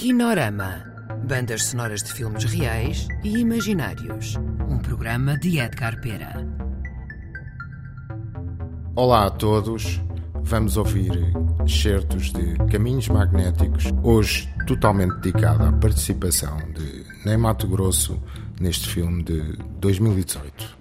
Kinorama. Bandas sonoras de filmes reais e imaginários. Um programa de Edgar Pera. Olá a todos. Vamos ouvir excertos de Caminhos Magnéticos, hoje totalmente dedicado à participação de Ney Mato Grosso neste filme de 2018.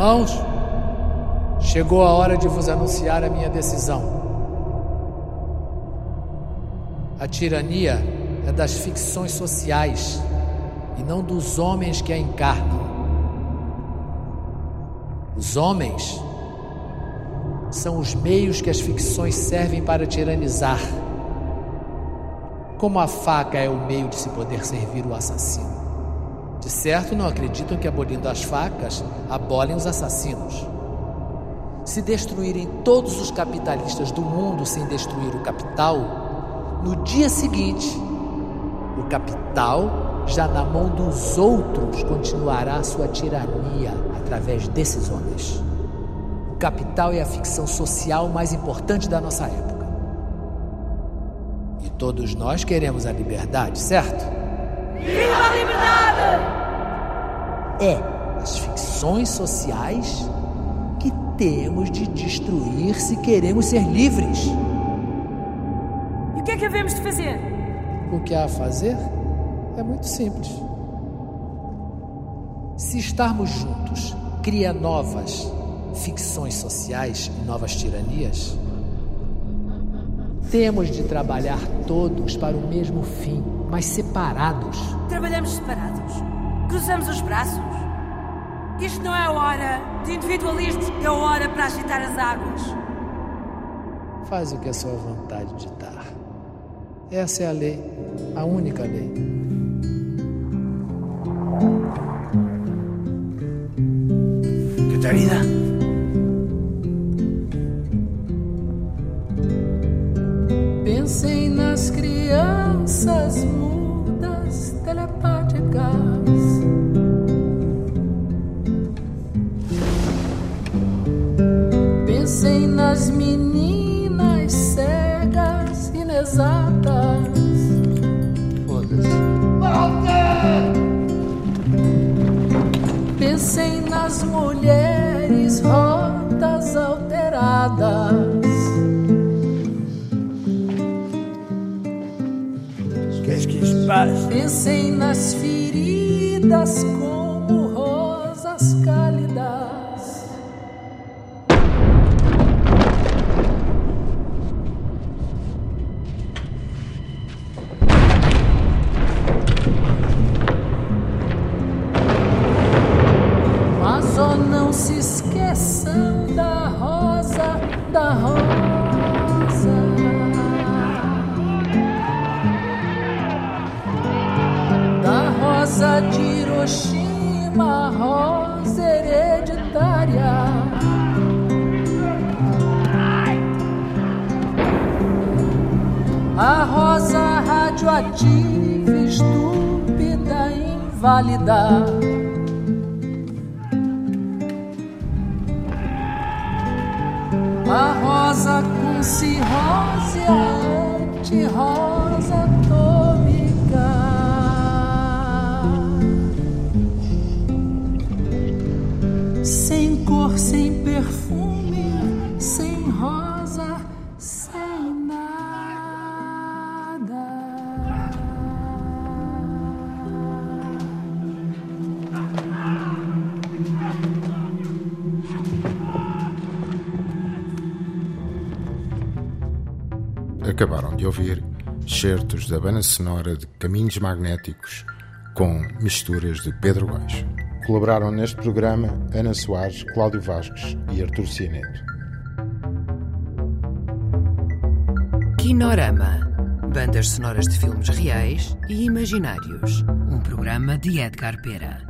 Irmãos, chegou a hora de vos anunciar a minha decisão. A tirania é das ficções sociais e não dos homens que a encarnam. Os homens são os meios que as ficções servem para tiranizar. Como a faca é o meio de se poder servir o assassino. De certo, não acreditam que abolindo as facas, abolem os assassinos. Se destruírem todos os capitalistas do mundo sem destruir o capital, no dia seguinte, o capital, já na mão dos outros, continuará sua tirania através desses homens. O capital é a ficção social mais importante da nossa época. E todos nós queremos a liberdade, certo? Viva! É as ficções sociais que temos de destruir se queremos ser livres. E o que é que havemos de fazer? O que há a fazer é muito simples. Se estarmos juntos, cria novas ficções sociais e novas tiranias, temos de trabalhar todos para o mesmo fim, mas separados. Trabalhamos separados. Cruzamos os braços. Isto não é a hora de individualismos, é a hora para agitar as águas. Faz o que a sua vontade ditar. Essa é a lei, a única lei. Catarina? Pensei nas crianças mudas telepáticas. Pensei nas meninas cegas inexatas. Foda-se. Pensei nas mulheres rotas alteradas. Pensei nas feridas como rosas cálidas. Rosa de Hiroshima rosa hereditária. A rosa radioativa, estúpida, inválida. A rosa com cirrose, anti-rosa cor, sem perfume, sem rosa, sem nada. Acabaram de ouvir certos da banda sonora de Caminhos Magnéticos com misturas de Pedro Baixo. Colaboraram neste programa Ana Soares, Cláudio Vasques e Artur Cianeto. Kinorama. Bandas sonoras de filmes reais e imaginários. Um programa de Edgar Pera.